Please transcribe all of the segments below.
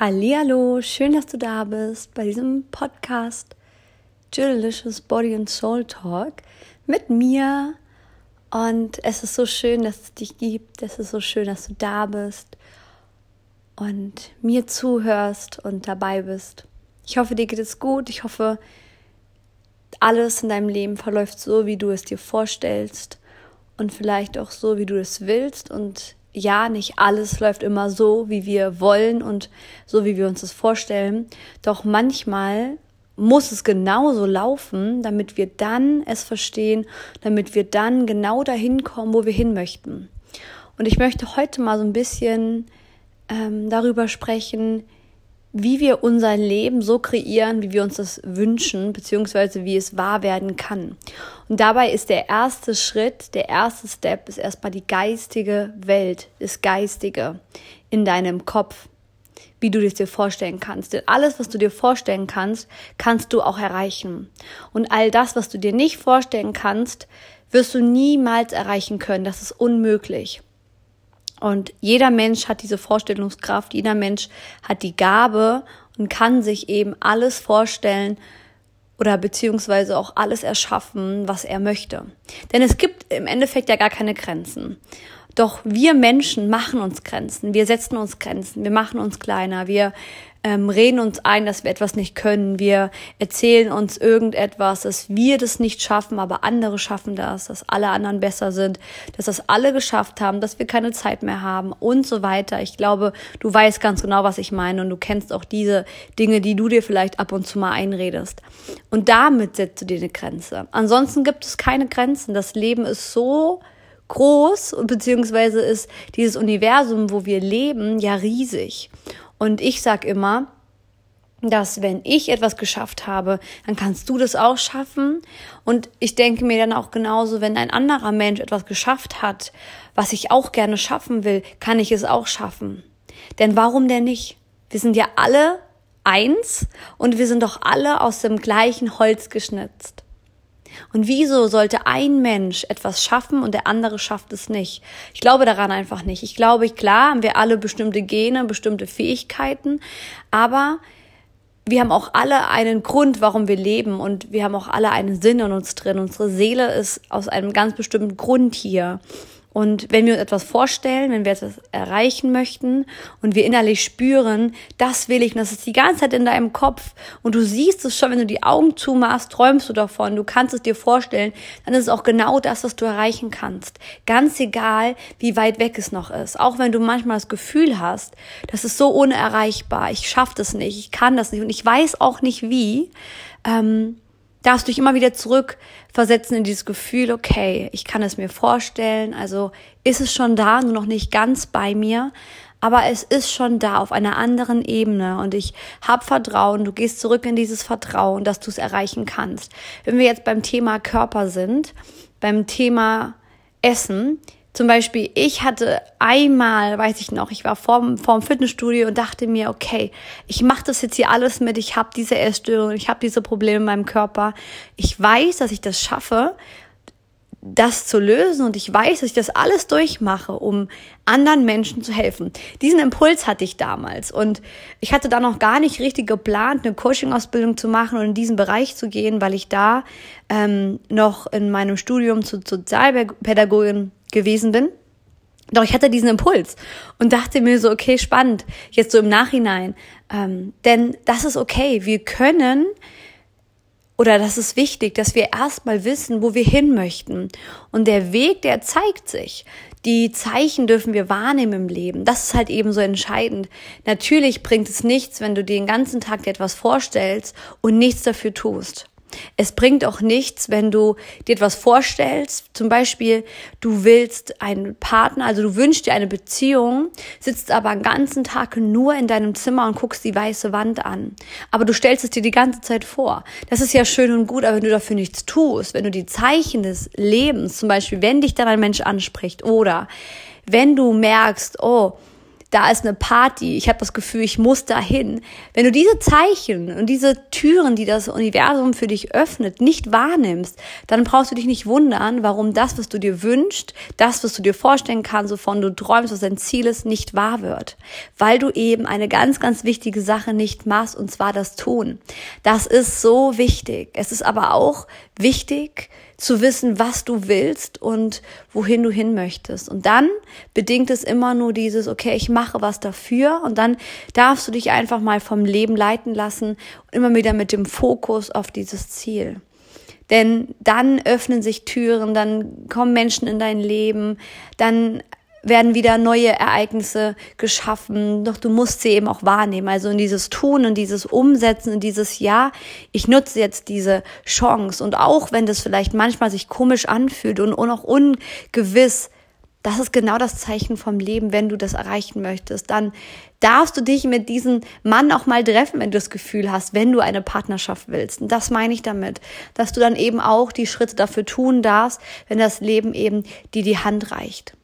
Hallihallo, schön, dass du da bist bei diesem Podcast Delicious Body and Soul Talk mit mir. Und es ist so schön, dass es dich gibt. Es ist so schön, dass du da bist und mir zuhörst und dabei bist. Ich hoffe, dir geht es gut. Ich hoffe, alles in deinem Leben verläuft so, wie du es dir vorstellst und vielleicht auch so, wie du es willst und ja, nicht alles läuft immer so, wie wir wollen und so, wie wir uns das vorstellen. Doch manchmal muss es genauso laufen, damit wir dann es verstehen, damit wir dann genau dahin kommen, wo wir hin möchten. Und ich möchte heute mal so ein bisschen ähm, darüber sprechen, wie wir unser Leben so kreieren, wie wir uns das wünschen, beziehungsweise wie es wahr werden kann. Und dabei ist der erste Schritt, der erste Step, ist erstmal die geistige Welt, das Geistige in deinem Kopf, wie du es dir vorstellen kannst. Denn alles, was du dir vorstellen kannst, kannst du auch erreichen. Und all das, was du dir nicht vorstellen kannst, wirst du niemals erreichen können. Das ist unmöglich. Und jeder Mensch hat diese Vorstellungskraft, jeder Mensch hat die Gabe und kann sich eben alles vorstellen oder beziehungsweise auch alles erschaffen, was er möchte. Denn es gibt im Endeffekt ja gar keine Grenzen. Doch wir Menschen machen uns Grenzen, wir setzen uns Grenzen, wir machen uns kleiner, wir ähm, reden uns ein, dass wir etwas nicht können. Wir erzählen uns irgendetwas, dass wir das nicht schaffen, aber andere schaffen das, dass alle anderen besser sind, dass das alle geschafft haben, dass wir keine Zeit mehr haben und so weiter. Ich glaube, du weißt ganz genau, was ich meine und du kennst auch diese Dinge, die du dir vielleicht ab und zu mal einredest. Und damit setzt du dir eine Grenze. Ansonsten gibt es keine Grenzen. Das Leben ist so groß beziehungsweise ist dieses Universum, wo wir leben, ja riesig. Und ich sag immer, dass wenn ich etwas geschafft habe, dann kannst du das auch schaffen. Und ich denke mir dann auch genauso, wenn ein anderer Mensch etwas geschafft hat, was ich auch gerne schaffen will, kann ich es auch schaffen. Denn warum denn nicht? Wir sind ja alle eins und wir sind doch alle aus dem gleichen Holz geschnitzt. Und wieso sollte ein Mensch etwas schaffen und der andere schafft es nicht? Ich glaube daran einfach nicht. Ich glaube, klar haben wir alle bestimmte Gene, bestimmte Fähigkeiten, aber wir haben auch alle einen Grund, warum wir leben und wir haben auch alle einen Sinn in uns drin. Unsere Seele ist aus einem ganz bestimmten Grund hier. Und wenn wir uns etwas vorstellen, wenn wir etwas erreichen möchten und wir innerlich spüren, das will ich, und das ist die ganze Zeit in deinem Kopf und du siehst es schon, wenn du die Augen zumachst, träumst du davon, du kannst es dir vorstellen, dann ist es auch genau das, was du erreichen kannst. Ganz egal, wie weit weg es noch ist. Auch wenn du manchmal das Gefühl hast, das ist so unerreichbar, ich schaffe das nicht, ich kann das nicht und ich weiß auch nicht wie, ähm, darfst du dich immer wieder zurückversetzen in dieses Gefühl, okay, ich kann es mir vorstellen, also ist es schon da, nur noch nicht ganz bei mir, aber es ist schon da auf einer anderen Ebene und ich hab Vertrauen, du gehst zurück in dieses Vertrauen, dass du es erreichen kannst. Wenn wir jetzt beim Thema Körper sind, beim Thema Essen, zum Beispiel, ich hatte einmal, weiß ich noch, ich war vorm, vorm Fitnessstudio und dachte mir, okay, ich mache das jetzt hier alles mit, ich habe diese Essstörung, ich habe diese Probleme in meinem Körper. Ich weiß, dass ich das schaffe, das zu lösen und ich weiß, dass ich das alles durchmache, um anderen Menschen zu helfen. Diesen Impuls hatte ich damals und ich hatte da noch gar nicht richtig geplant, eine Coaching-Ausbildung zu machen und in diesen Bereich zu gehen, weil ich da ähm, noch in meinem Studium zur Sozialpädagogin gewesen bin. Doch ich hatte diesen Impuls und dachte mir so, okay, spannend, jetzt so im Nachhinein. Ähm, denn das ist okay. Wir können oder das ist wichtig, dass wir erstmal wissen, wo wir hin möchten. Und der Weg, der zeigt sich. Die Zeichen dürfen wir wahrnehmen im Leben. Das ist halt eben so entscheidend. Natürlich bringt es nichts, wenn du dir den ganzen Tag dir etwas vorstellst und nichts dafür tust. Es bringt auch nichts, wenn du dir etwas vorstellst. Zum Beispiel, du willst einen Partner, also du wünschst dir eine Beziehung, sitzt aber den ganzen Tag nur in deinem Zimmer und guckst die weiße Wand an. Aber du stellst es dir die ganze Zeit vor. Das ist ja schön und gut, aber wenn du dafür nichts tust, wenn du die Zeichen des Lebens, zum Beispiel, wenn dich dann ein Mensch anspricht oder wenn du merkst, oh, da ist eine Party, ich habe das Gefühl, ich muss dahin. Wenn du diese Zeichen und diese Türen, die das Universum für dich öffnet, nicht wahrnimmst, dann brauchst du dich nicht wundern, warum das, was du dir wünschst, das, was du dir vorstellen kannst, wovon du träumst, was dein Ziel ist, nicht wahr wird. Weil du eben eine ganz, ganz wichtige Sache nicht machst, und zwar das Tun. Das ist so wichtig. Es ist aber auch wichtig, zu wissen, was du willst und wohin du hin möchtest. Und dann bedingt es immer nur dieses, okay, ich mache was dafür und dann darfst du dich einfach mal vom Leben leiten lassen, immer wieder mit dem Fokus auf dieses Ziel. Denn dann öffnen sich Türen, dann kommen Menschen in dein Leben, dann werden wieder neue Ereignisse geschaffen, doch du musst sie eben auch wahrnehmen. Also in dieses Tun, in dieses Umsetzen, in dieses Ja, ich nutze jetzt diese Chance. Und auch wenn das vielleicht manchmal sich komisch anfühlt und auch ungewiss, das ist genau das Zeichen vom Leben, wenn du das erreichen möchtest. Dann darfst du dich mit diesem Mann auch mal treffen, wenn du das Gefühl hast, wenn du eine Partnerschaft willst. Und das meine ich damit, dass du dann eben auch die Schritte dafür tun darfst, wenn das Leben eben dir die Hand reicht.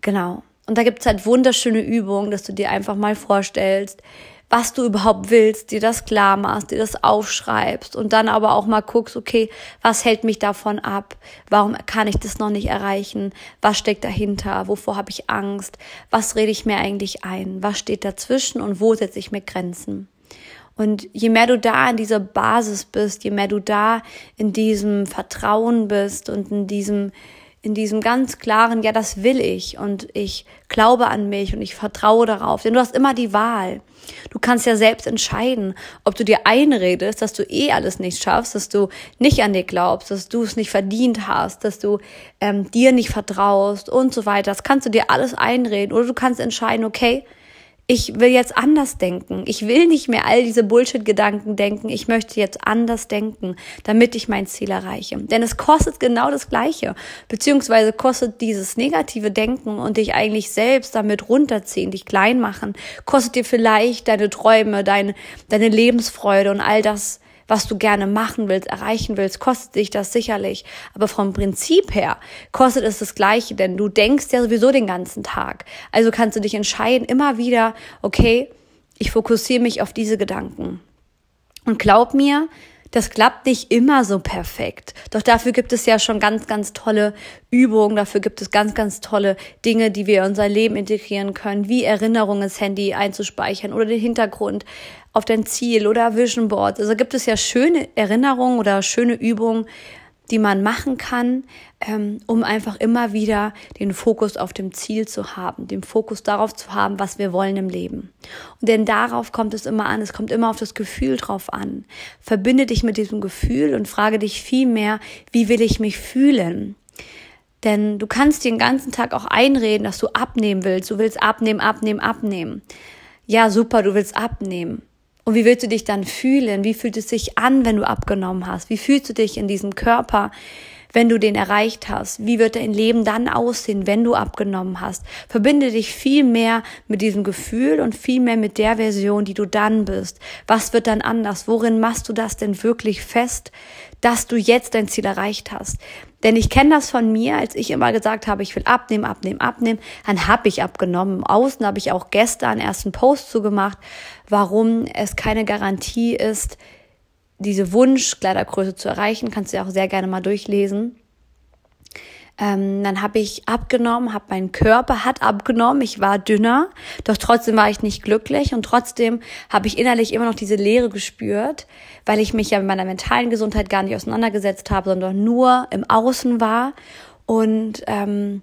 Genau. Und da gibt's halt wunderschöne Übungen, dass du dir einfach mal vorstellst, was du überhaupt willst, dir das klar machst, dir das aufschreibst und dann aber auch mal guckst, okay, was hält mich davon ab? Warum kann ich das noch nicht erreichen? Was steckt dahinter? Wovor habe ich Angst? Was rede ich mir eigentlich ein? Was steht dazwischen und wo setze ich mir Grenzen? Und je mehr du da in dieser Basis bist, je mehr du da in diesem Vertrauen bist und in diesem in diesem ganz klaren, ja, das will ich und ich glaube an mich und ich vertraue darauf. Denn du hast immer die Wahl. Du kannst ja selbst entscheiden, ob du dir einredest, dass du eh alles nicht schaffst, dass du nicht an dir glaubst, dass du es nicht verdient hast, dass du ähm, dir nicht vertraust und so weiter. Das kannst du dir alles einreden. Oder du kannst entscheiden, okay, ich will jetzt anders denken. Ich will nicht mehr all diese Bullshit-Gedanken denken. Ich möchte jetzt anders denken, damit ich mein Ziel erreiche. Denn es kostet genau das Gleiche. Beziehungsweise kostet dieses negative Denken und dich eigentlich selbst damit runterziehen, dich klein machen, kostet dir vielleicht deine Träume, deine, deine Lebensfreude und all das, was du gerne machen willst, erreichen willst, kostet dich das sicherlich. Aber vom Prinzip her kostet es das Gleiche, denn du denkst ja sowieso den ganzen Tag. Also kannst du dich entscheiden, immer wieder, okay, ich fokussiere mich auf diese Gedanken. Und glaub mir, das klappt nicht immer so perfekt. Doch dafür gibt es ja schon ganz, ganz tolle Übungen. Dafür gibt es ganz, ganz tolle Dinge, die wir in unser Leben integrieren können, wie Erinnerungen ins Handy einzuspeichern oder den Hintergrund auf dein Ziel oder Vision Board. Also gibt es ja schöne Erinnerungen oder schöne Übungen, die man machen kann, ähm, um einfach immer wieder den Fokus auf dem Ziel zu haben, den Fokus darauf zu haben, was wir wollen im Leben. Und denn darauf kommt es immer an, es kommt immer auf das Gefühl drauf an. Verbinde dich mit diesem Gefühl und frage dich viel mehr, wie will ich mich fühlen? Denn du kannst den ganzen Tag auch einreden, dass du abnehmen willst. Du willst abnehmen, abnehmen, abnehmen. Ja, super, du willst abnehmen. Und wie willst du dich dann fühlen? Wie fühlt es sich an, wenn du abgenommen hast? Wie fühlst du dich in diesem Körper, wenn du den erreicht hast? Wie wird dein Leben dann aussehen, wenn du abgenommen hast? Verbinde dich viel mehr mit diesem Gefühl und viel mehr mit der Version, die du dann bist. Was wird dann anders? Worin machst du das denn wirklich fest, dass du jetzt dein Ziel erreicht hast? Denn ich kenne das von mir, als ich immer gesagt habe, ich will abnehmen, abnehmen, abnehmen, dann habe ich abgenommen. Außen habe ich auch gestern erst einen Post zugemacht, warum es keine Garantie ist, diese Wunschkleidergröße zu erreichen. Kannst du ja auch sehr gerne mal durchlesen. Ähm, dann habe ich abgenommen, habe mein Körper hat abgenommen, ich war dünner, doch trotzdem war ich nicht glücklich und trotzdem habe ich innerlich immer noch diese Leere gespürt, weil ich mich ja mit meiner mentalen Gesundheit gar nicht auseinandergesetzt habe, sondern nur im Außen war und ähm,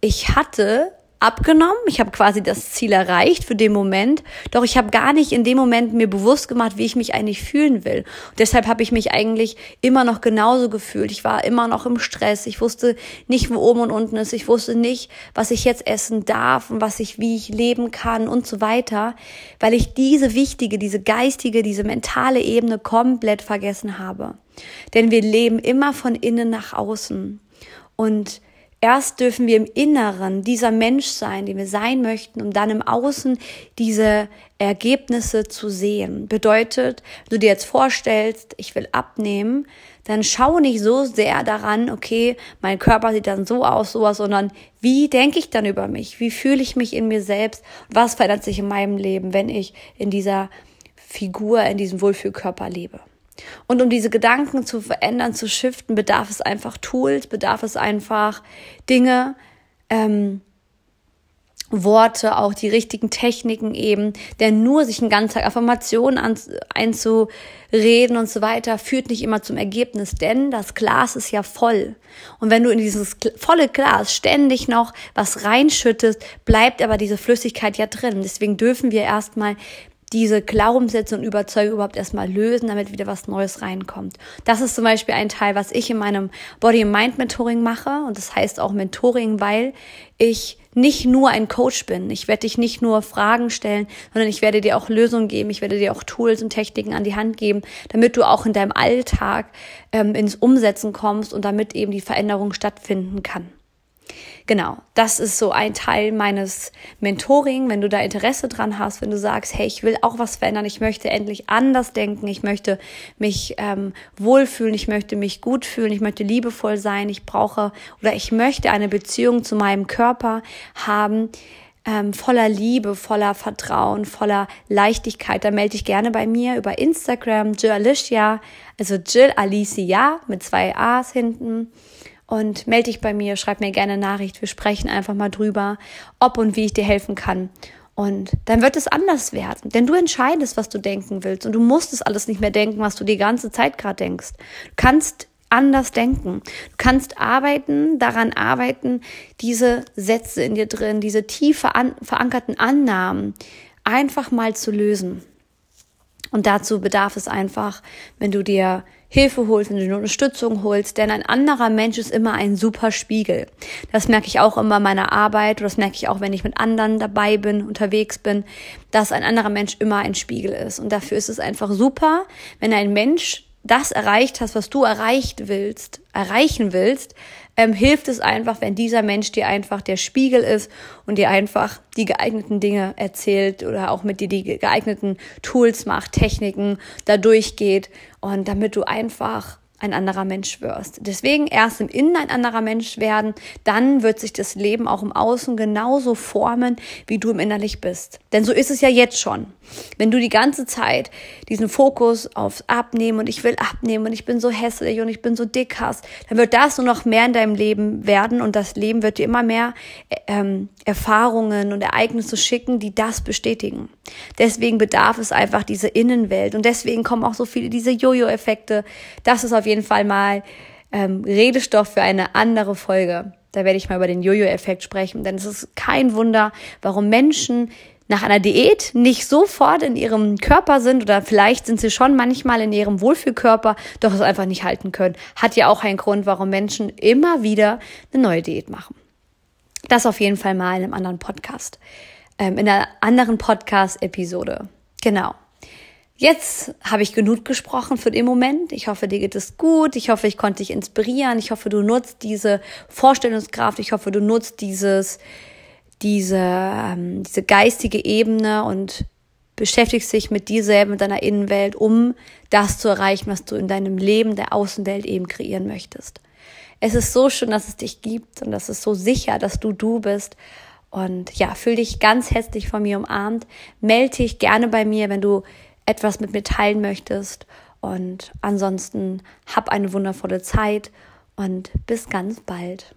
ich hatte abgenommen, ich habe quasi das Ziel erreicht für den Moment, doch ich habe gar nicht in dem Moment mir bewusst gemacht, wie ich mich eigentlich fühlen will. Und deshalb habe ich mich eigentlich immer noch genauso gefühlt. Ich war immer noch im Stress. Ich wusste nicht, wo oben und unten ist. Ich wusste nicht, was ich jetzt essen darf und was ich, wie ich leben kann und so weiter, weil ich diese wichtige, diese geistige, diese mentale Ebene komplett vergessen habe. Denn wir leben immer von innen nach außen. Und Erst dürfen wir im Inneren dieser Mensch sein, den wir sein möchten, um dann im Außen diese Ergebnisse zu sehen. Bedeutet, wenn du dir jetzt vorstellst, ich will abnehmen, dann schau nicht so sehr daran, okay, mein Körper sieht dann so aus, sowas, sondern wie denke ich dann über mich? Wie fühle ich mich in mir selbst? Was verändert sich in meinem Leben, wenn ich in dieser Figur, in diesem Wohlfühlkörper lebe? Und um diese Gedanken zu verändern, zu shiften, bedarf es einfach Tools, bedarf es einfach Dinge, ähm, Worte, auch die richtigen Techniken eben, denn nur sich einen ganzen Tag Affirmationen an, einzureden und so weiter führt nicht immer zum Ergebnis, denn das Glas ist ja voll. Und wenn du in dieses volle Glas ständig noch was reinschüttest, bleibt aber diese Flüssigkeit ja drin. Deswegen dürfen wir erstmal diese Glaubenssätze und Überzeugungen überhaupt erstmal lösen, damit wieder was Neues reinkommt. Das ist zum Beispiel ein Teil, was ich in meinem Body and Mind Mentoring mache. Und das heißt auch Mentoring, weil ich nicht nur ein Coach bin. Ich werde dich nicht nur Fragen stellen, sondern ich werde dir auch Lösungen geben. Ich werde dir auch Tools und Techniken an die Hand geben, damit du auch in deinem Alltag ähm, ins Umsetzen kommst und damit eben die Veränderung stattfinden kann. Genau, das ist so ein Teil meines Mentoring. Wenn du da Interesse dran hast, wenn du sagst, hey, ich will auch was verändern, ich möchte endlich anders denken, ich möchte mich ähm, wohlfühlen, ich möchte mich gut fühlen, ich möchte liebevoll sein, ich brauche oder ich möchte eine Beziehung zu meinem Körper haben, ähm, voller Liebe, voller Vertrauen, voller Leichtigkeit, dann melde dich gerne bei mir über Instagram, Jill Alicia, also Jill Alicia mit zwei A's hinten und melde dich bei mir, schreib mir gerne Nachricht. Wir sprechen einfach mal drüber, ob und wie ich dir helfen kann. Und dann wird es anders werden. Denn du entscheidest, was du denken willst. Und du musst es alles nicht mehr denken, was du die ganze Zeit gerade denkst. Du kannst anders denken. Du kannst arbeiten, daran arbeiten, diese Sätze in dir drin, diese tief verankerten Annahmen einfach mal zu lösen. Und dazu bedarf es einfach, wenn du dir Hilfe holst, wenn du dir Unterstützung holst, denn ein anderer Mensch ist immer ein super Spiegel. Das merke ich auch immer in meiner Arbeit, das merke ich auch, wenn ich mit anderen dabei bin, unterwegs bin, dass ein anderer Mensch immer ein Spiegel ist. Und dafür ist es einfach super, wenn ein Mensch das erreicht hast, was du erreicht willst, erreichen willst, ähm, hilft es einfach, wenn dieser Mensch dir einfach der Spiegel ist und dir einfach die geeigneten Dinge erzählt oder auch mit dir die geeigneten Tools macht, Techniken da durchgeht und damit du einfach ein anderer Mensch wirst. Deswegen erst im Innen ein anderer Mensch werden, dann wird sich das Leben auch im Außen genauso formen, wie du im Innerlich bist. Denn so ist es ja jetzt schon. Wenn du die ganze Zeit diesen Fokus aufs Abnehmen und ich will abnehmen und ich bin so hässlich und ich bin so dick hast, dann wird das nur noch mehr in deinem Leben werden und das Leben wird dir immer mehr ähm, Erfahrungen und Ereignisse schicken, die das bestätigen. Deswegen bedarf es einfach diese Innenwelt und deswegen kommen auch so viele diese Jojo-Effekte. Das ist auf jeden Fall mal ähm, Redestoff für eine andere Folge. Da werde ich mal über den Jojo-Effekt sprechen, denn es ist kein Wunder, warum Menschen nach einer Diät nicht sofort in ihrem Körper sind oder vielleicht sind sie schon manchmal in ihrem Wohlfühlkörper, doch es einfach nicht halten können. Hat ja auch einen Grund, warum Menschen immer wieder eine neue Diät machen. Das auf jeden Fall mal in einem anderen Podcast, ähm, in einer anderen Podcast-Episode. Genau. Jetzt habe ich genug gesprochen für den Moment. Ich hoffe, dir geht es gut. Ich hoffe, ich konnte dich inspirieren. Ich hoffe, du nutzt diese Vorstellungskraft. Ich hoffe, du nutzt dieses, diese, ähm, diese geistige Ebene und beschäftigst dich mit dir selber, mit deiner Innenwelt, um das zu erreichen, was du in deinem Leben, der Außenwelt eben kreieren möchtest. Es ist so schön, dass es dich gibt und es ist so sicher, dass du du bist. Und ja, fühl dich ganz herzlich von mir umarmt. Melde dich gerne bei mir, wenn du etwas mit mir teilen möchtest. Und ansonsten hab eine wundervolle Zeit und bis ganz bald.